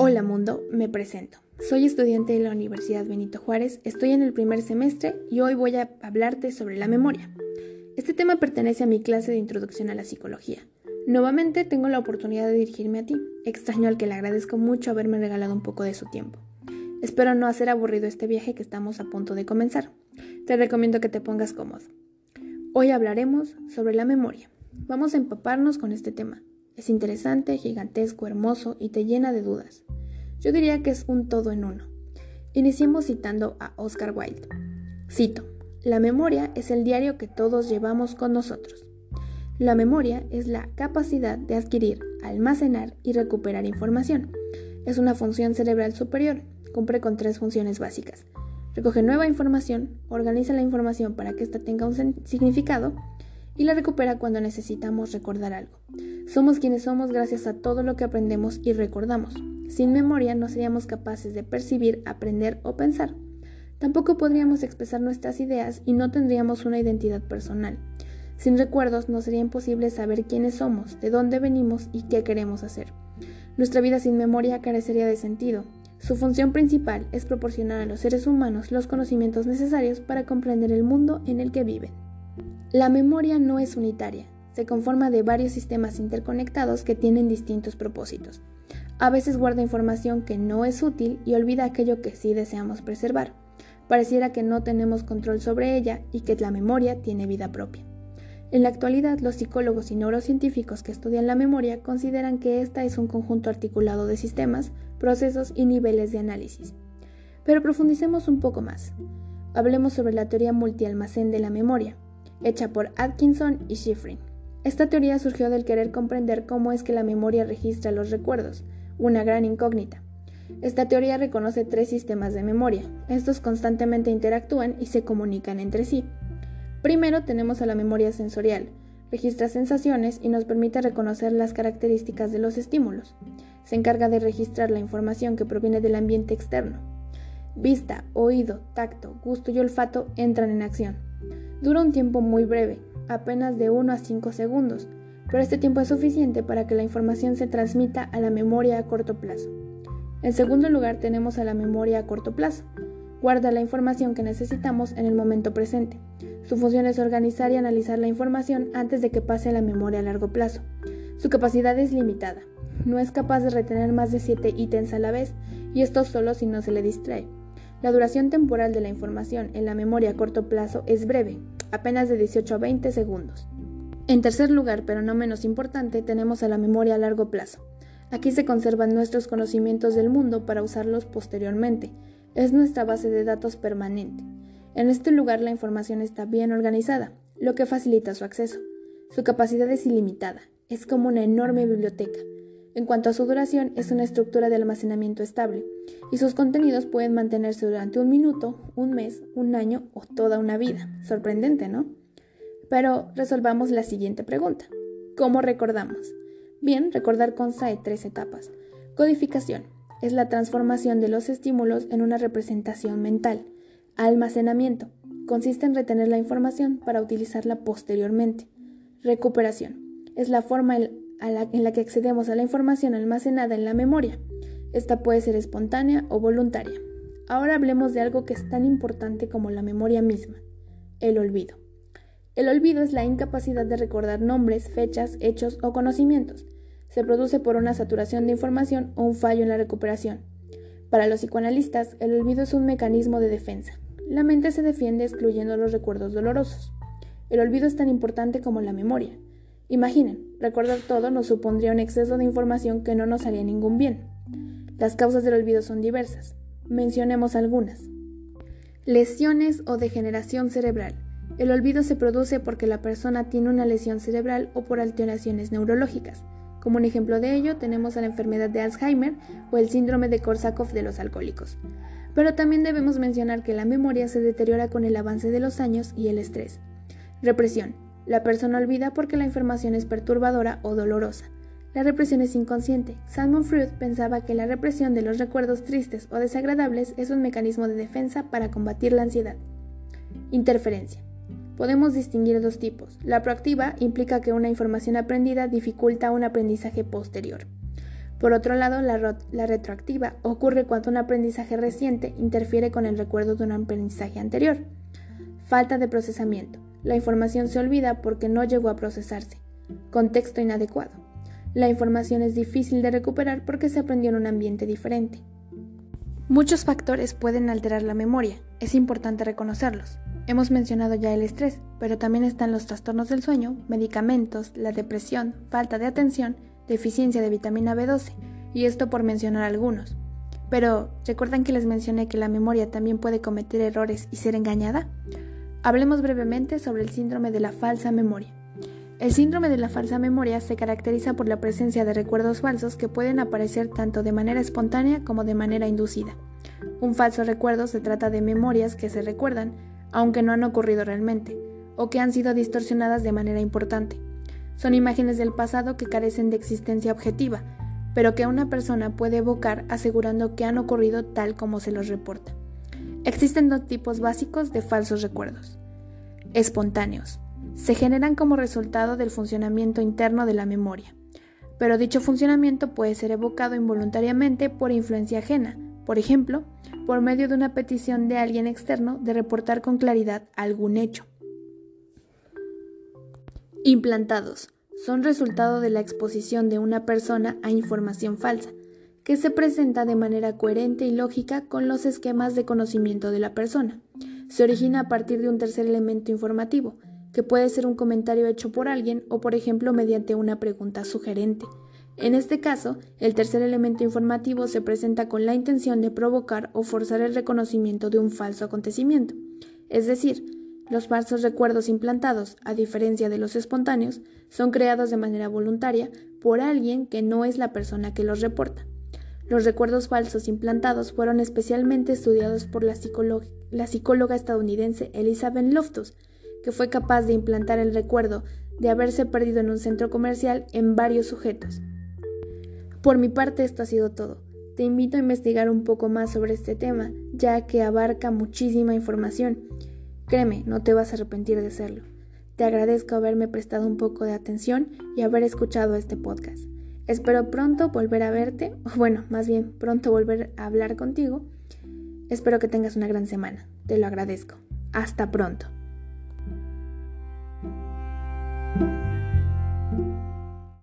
Hola mundo, me presento. Soy estudiante de la Universidad Benito Juárez, estoy en el primer semestre y hoy voy a hablarte sobre la memoria. Este tema pertenece a mi clase de introducción a la psicología. Nuevamente tengo la oportunidad de dirigirme a ti, extraño al que le agradezco mucho haberme regalado un poco de su tiempo. Espero no hacer aburrido este viaje que estamos a punto de comenzar. Te recomiendo que te pongas cómodo. Hoy hablaremos sobre la memoria. Vamos a empaparnos con este tema. Es interesante, gigantesco, hermoso y te llena de dudas. Yo diría que es un todo en uno. Iniciemos citando a Oscar Wilde. Cito, la memoria es el diario que todos llevamos con nosotros. La memoria es la capacidad de adquirir, almacenar y recuperar información. Es una función cerebral superior. Cumple con tres funciones básicas. Recoge nueva información, organiza la información para que ésta tenga un significado y la recupera cuando necesitamos recordar algo. Somos quienes somos gracias a todo lo que aprendemos y recordamos. Sin memoria no seríamos capaces de percibir, aprender o pensar. Tampoco podríamos expresar nuestras ideas y no tendríamos una identidad personal. Sin recuerdos no sería imposible saber quiénes somos, de dónde venimos y qué queremos hacer. Nuestra vida sin memoria carecería de sentido. Su función principal es proporcionar a los seres humanos los conocimientos necesarios para comprender el mundo en el que viven. La memoria no es unitaria, se conforma de varios sistemas interconectados que tienen distintos propósitos. A veces guarda información que no es útil y olvida aquello que sí deseamos preservar. Pareciera que no tenemos control sobre ella y que la memoria tiene vida propia. En la actualidad, los psicólogos y neurocientíficos que estudian la memoria consideran que esta es un conjunto articulado de sistemas, procesos y niveles de análisis. Pero profundicemos un poco más. Hablemos sobre la teoría multialmacén de la memoria, hecha por Atkinson y Schifrin. Esta teoría surgió del querer comprender cómo es que la memoria registra los recuerdos, una gran incógnita. Esta teoría reconoce tres sistemas de memoria. Estos constantemente interactúan y se comunican entre sí. Primero tenemos a la memoria sensorial. Registra sensaciones y nos permite reconocer las características de los estímulos. Se encarga de registrar la información que proviene del ambiente externo. Vista, oído, tacto, gusto y olfato entran en acción. Dura un tiempo muy breve, apenas de 1 a 5 segundos, pero este tiempo es suficiente para que la información se transmita a la memoria a corto plazo. En segundo lugar tenemos a la memoria a corto plazo. Guarda la información que necesitamos en el momento presente. Su función es organizar y analizar la información antes de que pase a la memoria a largo plazo. Su capacidad es limitada. No es capaz de retener más de 7 ítems a la vez, y esto solo si no se le distrae. La duración temporal de la información en la memoria a corto plazo es breve, apenas de 18 a 20 segundos. En tercer lugar, pero no menos importante, tenemos a la memoria a largo plazo. Aquí se conservan nuestros conocimientos del mundo para usarlos posteriormente. Es nuestra base de datos permanente. En este lugar la información está bien organizada, lo que facilita su acceso. Su capacidad es ilimitada, es como una enorme biblioteca. En cuanto a su duración, es una estructura de almacenamiento estable, y sus contenidos pueden mantenerse durante un minuto, un mes, un año o toda una vida. Sorprendente, ¿no? Pero resolvamos la siguiente pregunta. ¿Cómo recordamos? Bien, recordar consta de tres etapas. Codificación. Es la transformación de los estímulos en una representación mental. Almacenamiento. Consiste en retener la información para utilizarla posteriormente. Recuperación. Es la forma en la que accedemos a la información almacenada en la memoria. Esta puede ser espontánea o voluntaria. Ahora hablemos de algo que es tan importante como la memoria misma, el olvido. El olvido es la incapacidad de recordar nombres, fechas, hechos o conocimientos. Se produce por una saturación de información o un fallo en la recuperación. Para los psicoanalistas, el olvido es un mecanismo de defensa. La mente se defiende excluyendo los recuerdos dolorosos. El olvido es tan importante como la memoria. Imaginen, recordar todo nos supondría un exceso de información que no nos haría ningún bien. Las causas del olvido son diversas. Mencionemos algunas. Lesiones o degeneración cerebral. El olvido se produce porque la persona tiene una lesión cerebral o por alteraciones neurológicas. Como un ejemplo de ello tenemos a la enfermedad de Alzheimer o el síndrome de Korsakoff de los alcohólicos. Pero también debemos mencionar que la memoria se deteriora con el avance de los años y el estrés. Represión. La persona olvida porque la información es perturbadora o dolorosa. La represión es inconsciente. Simon Freud pensaba que la represión de los recuerdos tristes o desagradables es un mecanismo de defensa para combatir la ansiedad. Interferencia. Podemos distinguir dos tipos. La proactiva implica que una información aprendida dificulta un aprendizaje posterior. Por otro lado, la, retroactiva ocurre cuando un aprendizaje reciente interfiere con el recuerdo de un aprendizaje anterior. Falta de procesamiento. La información se olvida porque no llegó a procesarse. Contexto inadecuado. La información es difícil de recuperar porque se aprendió en un ambiente diferente. Muchos factores pueden alterar la memoria, es importante reconocerlos. Hemos mencionado ya el estrés, pero también están los trastornos del sueño, medicamentos, la depresión, falta de atención, deficiencia de vitamina B12, y esto por mencionar algunos. Pero, ¿recuerdan que les mencioné que la memoria también puede cometer errores y ser engañada? Hablemos brevemente sobre el síndrome de la falsa memoria. El síndrome de la falsa memoria se caracteriza por la presencia de recuerdos falsos que pueden aparecer tanto de manera espontánea como de manera inducida. Un falso recuerdo se trata de memorias que se recuerdan, aunque no han ocurrido realmente, o que han sido distorsionadas de manera importante. Son imágenes del pasado que carecen de existencia objetiva, pero que una persona puede evocar asegurando que han ocurrido tal como se los reporta. Existen dos tipos básicos de falsos recuerdos. Espontáneos. Se generan como resultado del funcionamiento interno de la memoria, pero dicho funcionamiento puede ser evocado involuntariamente por influencia ajena, por ejemplo, por medio de una petición de alguien externo de reportar con claridad algún hecho. Implantados son resultado de la exposición de una persona a información falsa, que se presenta de manera coherente y lógica con los esquemas de conocimiento de la persona. Se origina a partir de un tercer elemento informativo, que puede ser un comentario hecho por alguien o, por ejemplo, mediante una pregunta sugerente. En este caso, el tercer elemento informativo se presenta con la intención de provocar o forzar el reconocimiento de un falso acontecimiento. Es decir, los falsos recuerdos implantados, a diferencia de los espontáneos, son creados de manera voluntaria por alguien que no es la persona que los reporta. Los recuerdos falsos implantados fueron especialmente estudiados por la, psicóloga estadounidense Elizabeth Loftus, que fue capaz de implantar el recuerdo de haberse perdido en un centro comercial en varios sujetos. Por mi parte esto ha sido todo. Te invito a investigar un poco más sobre este tema, ya que abarca muchísima información. Créeme, no te vas a arrepentir de hacerlo. Te agradezco haberme prestado un poco de atención y haber escuchado este podcast. Espero pronto volver a verte, o bueno, más bien pronto volver a hablar contigo. Espero que tengas una gran semana. Te lo agradezco. Hasta pronto.